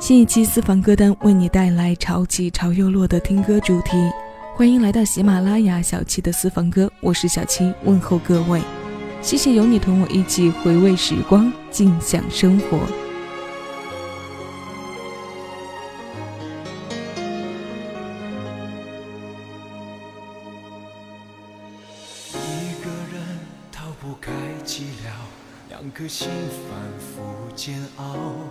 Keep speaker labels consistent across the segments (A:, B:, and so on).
A: 新一期私房歌单为你带来潮起潮又落的听歌主题，欢迎来到喜马拉雅小七的私房歌，我是小七，问候各位，谢谢有你同我一起回味时光，静享生活。
B: 一个人逃不开寂寥，两颗心反复煎熬。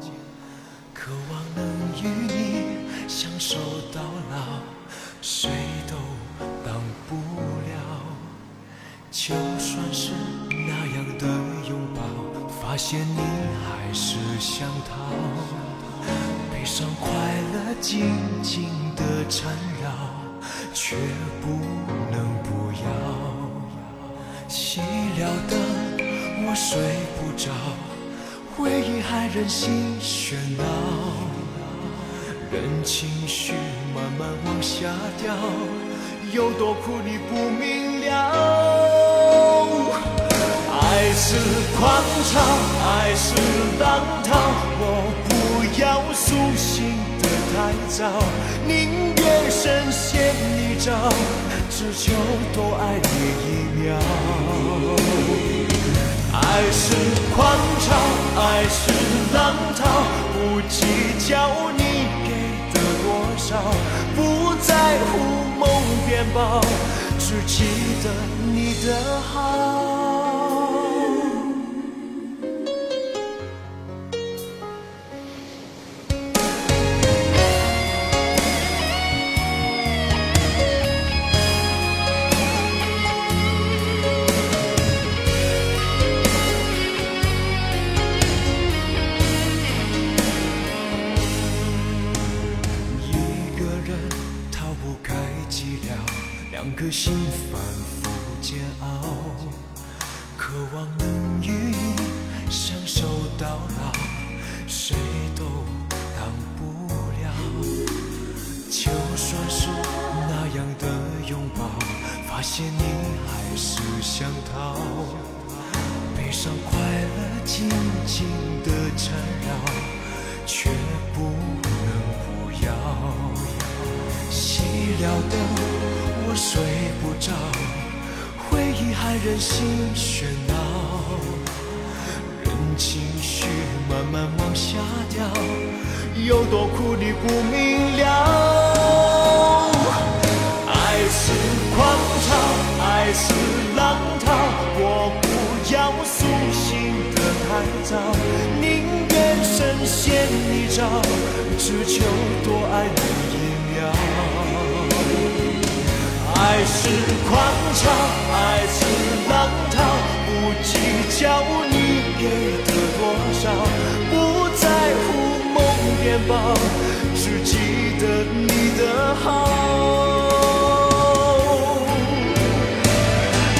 B: 发现你还是想逃。悲伤快乐紧紧的缠绕，却不能不要。熄了灯，我睡不着。回忆还任心喧闹，任情绪慢慢往下掉，有多苦你不明了。爱是狂潮，爱是浪涛，我不要苏醒的太早，宁愿深陷泥沼，只求多爱你一秒。爱是狂潮，爱是浪涛，不计较你给的多少，不在乎梦变薄，只记得你的好。两颗心反复煎熬，渴望能与你相守到老，谁都挡不了。就算是那样的拥抱，发现你还是想逃。悲伤快乐紧紧的缠绕，却不能不要。熄了灯。睡不着，回忆还任性喧闹，任情绪慢慢往下掉，有多苦你不明了。爱是狂潮，爱是浪涛，我不要苏醒的太早，宁愿深陷泥沼，只求多爱你一秒。爱是狂潮，爱是浪涛，不计较你给的多少，不在乎梦变薄，只记得你的好。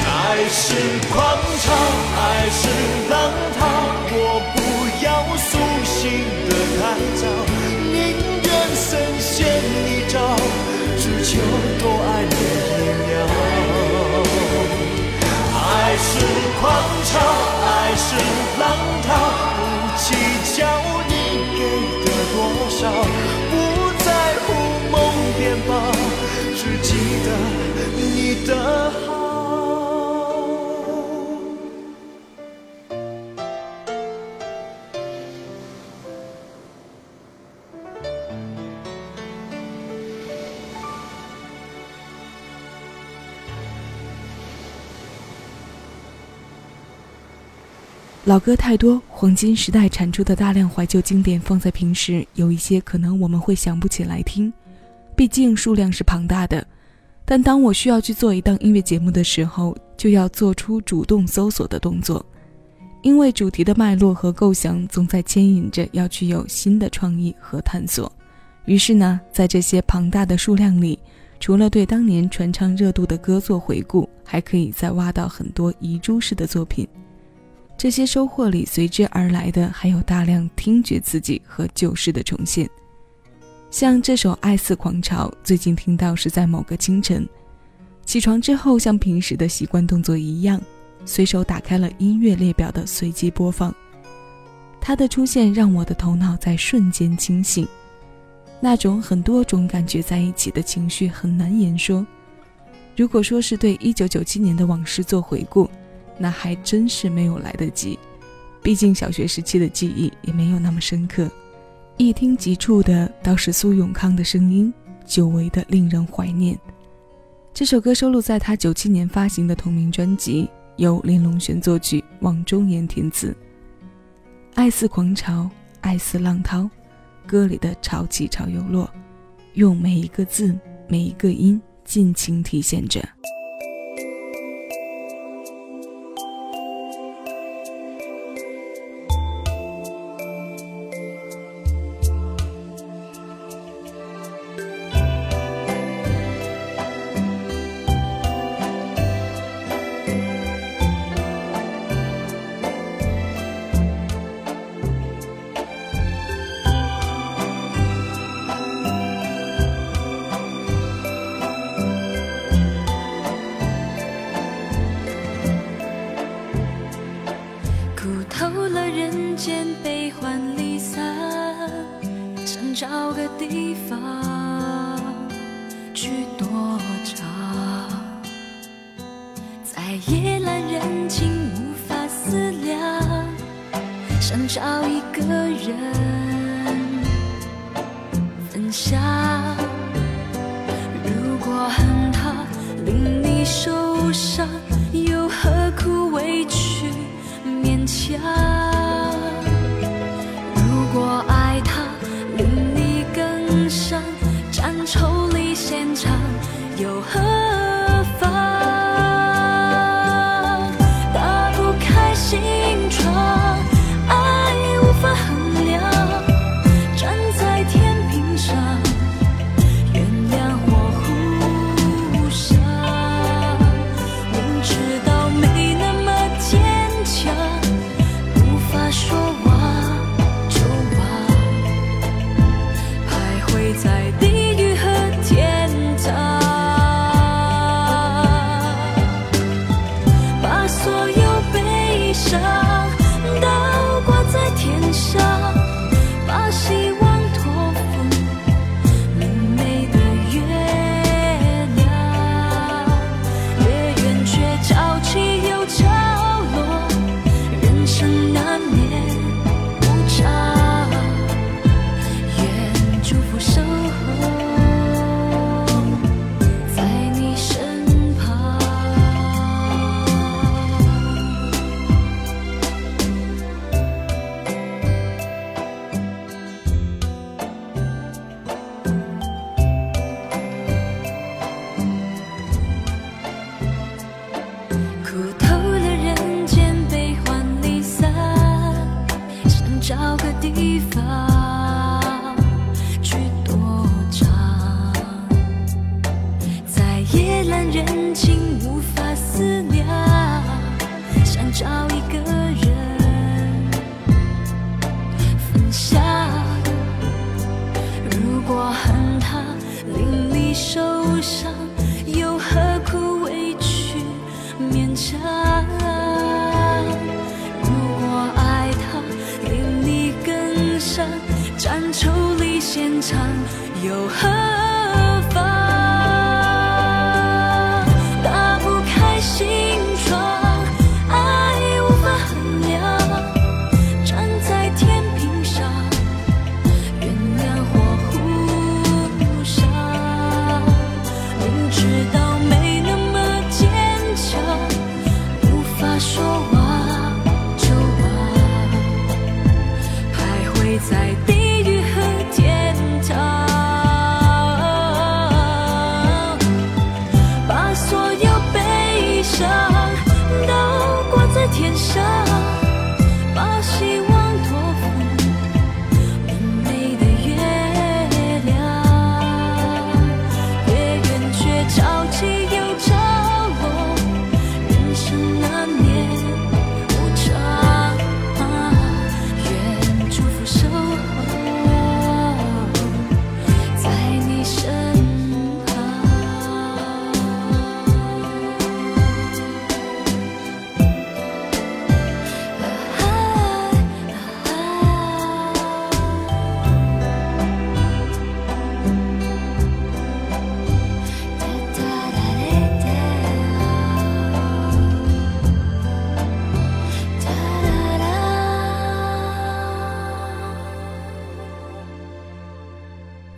B: 爱是狂潮，爱是
A: 老歌太多，黄金时代产出的大量怀旧经典放在平时，有一些可能我们会想不起来听，毕竟数量是庞大的。但当我需要去做一档音乐节目的时候，就要做出主动搜索的动作，因为主题的脉络和构想总在牵引着要去有新的创意和探索。于是呢，在这些庞大的数量里，除了对当年传唱热度的歌做回顾，还可以再挖到很多遗珠式的作品。这些收获里，随之而来的还有大量听觉刺激和旧事的重现。像这首《爱似狂潮》，最近听到是在某个清晨，起床之后，像平时的习惯动作一样，随手打开了音乐列表的随机播放。他的出现让我的头脑在瞬间清醒。那种很多种感觉在一起的情绪很难言说。如果说是对一九九七年的往事做回顾，那还真是没有来得及。毕竟小学时期的记忆也没有那么深刻，一听即触的倒是苏永康的声音，久违的令人怀念。这首歌收录在他九七年发行的同名专辑，由林隆璇作曲，王中言填词。爱似狂潮，爱似浪涛，歌里的潮起潮又落，用每一个字，每一个音。尽情体现着。
C: 找个地方去躲藏在夜阑人静无法思量想找一个人。天长又何？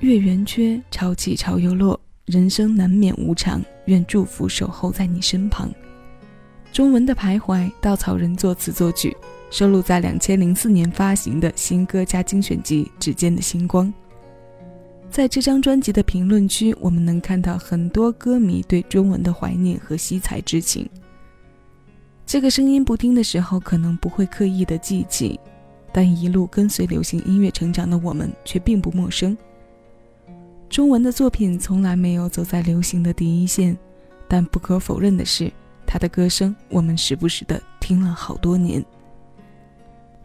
A: 月圆缺，潮起潮又落，人生难免无常，愿祝福守候在你身旁。中文的徘徊，稻草人作词作曲，收录在两千零四年发行的新歌加精选集《指尖的星光》。在这张专辑的评论区，我们能看到很多歌迷对中文的怀念和惜才之情。这个声音不听的时候，可能不会刻意的记起，但一路跟随流行音乐成长的我们，却并不陌生。中文的作品从来没有走在流行的第一线，但不可否认的是，他的歌声我们时不时的听了好多年。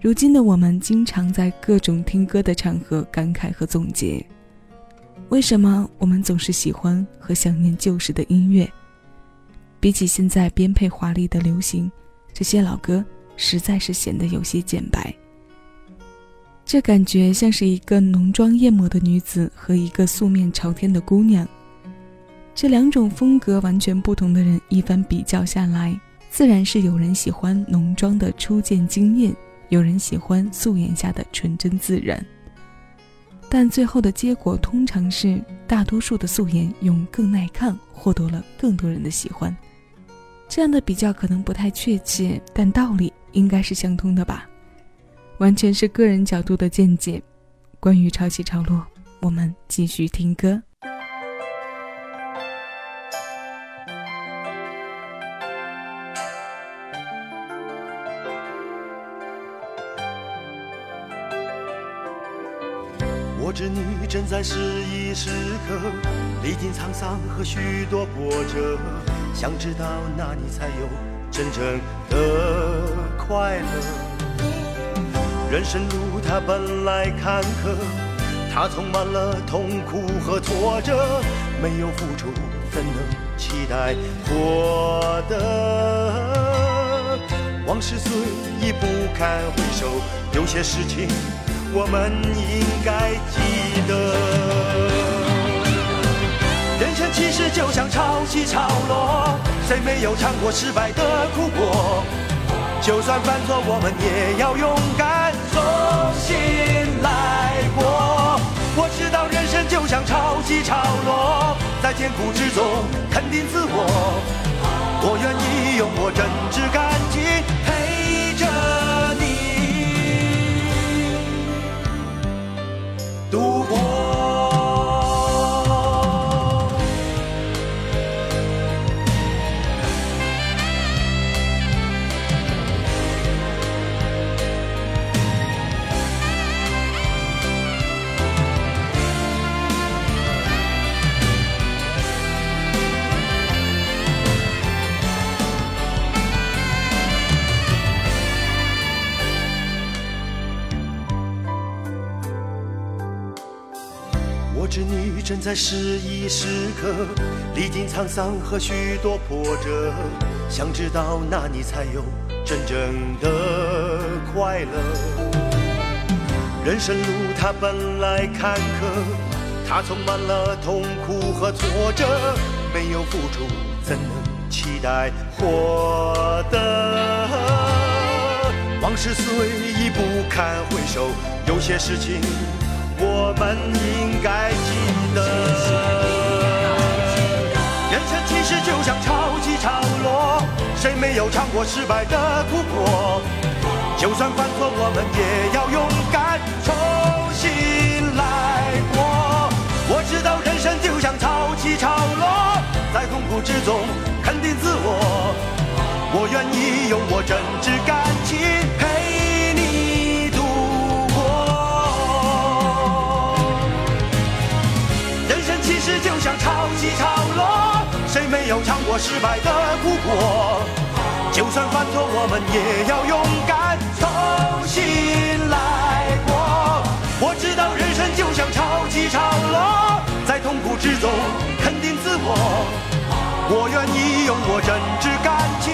A: 如今的我们经常在各种听歌的场合感慨和总结：为什么我们总是喜欢和想念旧时的音乐？比起现在编配华丽的流行，这些老歌实在是显得有些简白。这感觉像是一个浓妆艳抹的女子和一个素面朝天的姑娘，这两种风格完全不同的人一番比较下来，自然是有人喜欢浓妆的初见惊艳，有人喜欢素颜下的纯真自然。但最后的结果通常是，大多数的素颜用更耐看获得了更多人的喜欢。这样的比较可能不太确切，但道理应该是相通的吧。完全是个人角度的见解。关于潮起潮落，我们继续听歌。
D: 我知你正在失意时刻，历经沧桑和许多波折，想知道那你才有真正的快乐。人生路它本来坎坷，它充满了痛苦和挫折，没有付出怎能期待获得？往事虽已不堪回首，有些事情我们应该记得。人生其实就像潮起潮落，谁没有尝过失败的苦果？就算犯错，我们也要勇敢重新来过。我知道人生就像潮起潮落，在艰苦之中肯定自我。我愿意用我真挚感情在失意时刻，历经沧桑和许多波折，想知道那你才有真正的快乐。人生路它本来坎坷，它充满了痛苦和挫折，没有付出怎能期待获得？往事虽已不堪回首，有些事情。我们应该记得，人生其实就像潮起潮落，谁没有尝过失败的苦果？就算犯错，我们也要勇敢重新来过。我知道人生就像潮起潮落，在痛苦之中肯定自我。我愿意用我真挚感要尝过失败的苦果？就算犯错，我们也要勇敢重新来过。我知道人生就像潮起潮落，在痛苦之中肯定自我。我愿意用我真挚感情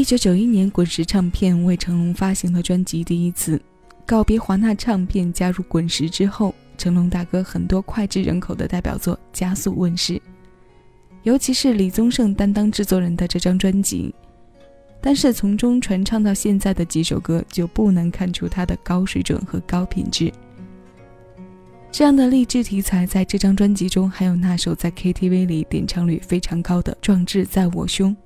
A: 一九九一年，滚石唱片为成龙发行了专辑《第一次》，告别华纳唱片，加入滚石之后，成龙大哥很多脍炙人口的代表作加速问世，尤其是李宗盛担当制作人的这张专辑。但是从中传唱到现在的几首歌，就不难看出他的高水准和高品质。这样的励志题材，在这张专辑中还有那首在 KTV 里点唱率非常高的《壮志在我胸》。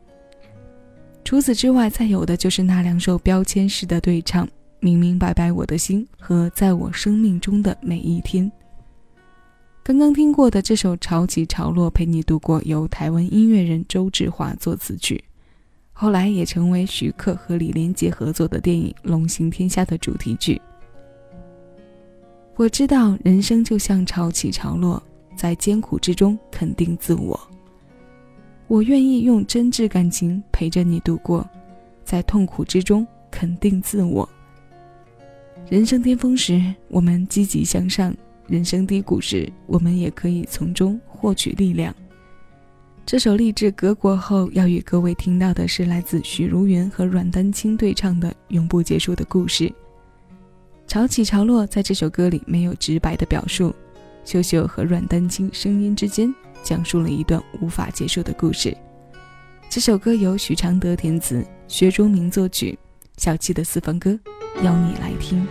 A: 除此之外，再有的就是那两首标签式的对唱，《明明白白我的心》和《在我生命中的每一天》。刚刚听过的这首《潮起潮落陪你度过》，由台湾音乐人周志华作词曲，后来也成为徐克和李连杰合作的电影《龙行天下》的主题曲。我知道人生就像潮起潮落，在艰苦之中肯定自我。我愿意用真挚感情陪着你度过，在痛苦之中肯定自我。人生巅峰时，我们积极向上；人生低谷时，我们也可以从中获取力量。这首励志革国后要与各位听到的是来自许茹芸和阮丹青对唱的《永不结束的故事》。潮起潮落在这首歌里没有直白的表述，秀秀和阮丹青声音之间。讲述了一段无法结束的故事。这首歌由许常德填词，薛忠明作曲，小七的私房歌，邀你来听。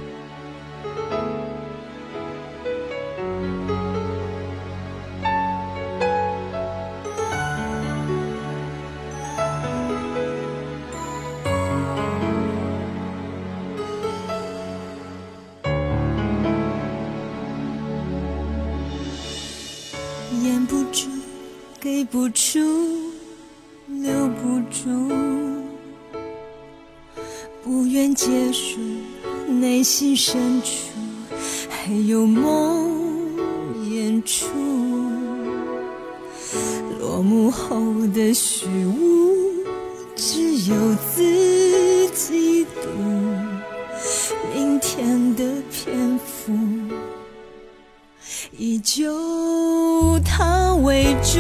E: 不出，留不住，不愿结束，内心深处还有梦演出，落幕后的虚无，只有自己读，明天的篇幅。依旧他为主，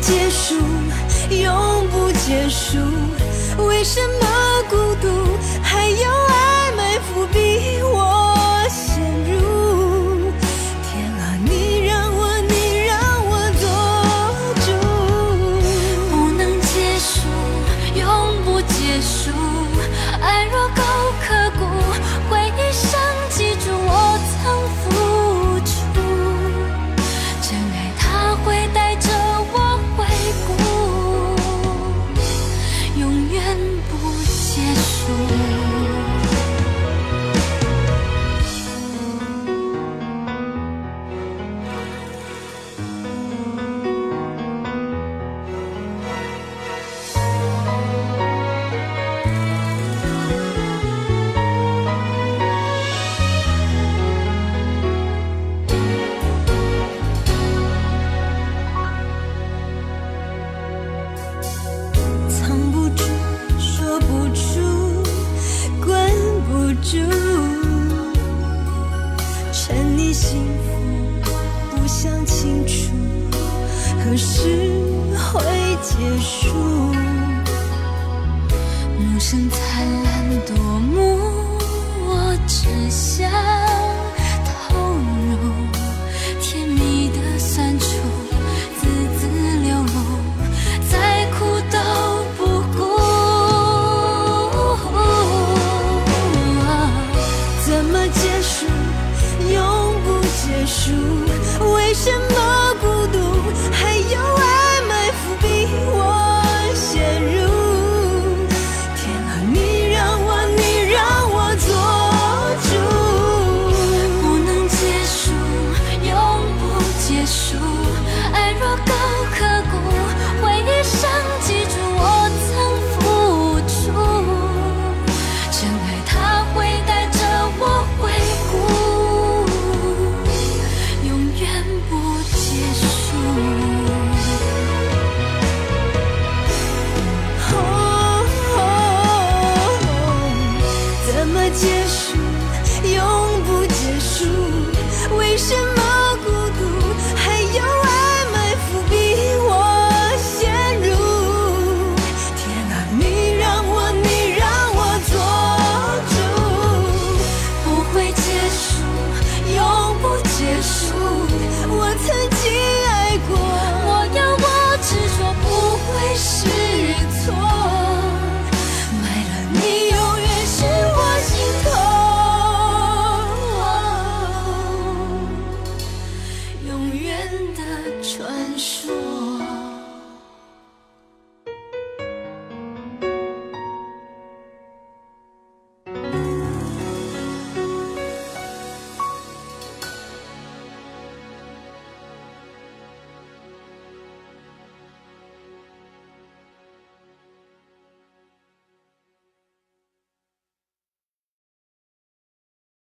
C: 结束？
E: 永不结束？为什么孤独？还有
C: 爱
E: 埋伏笔？我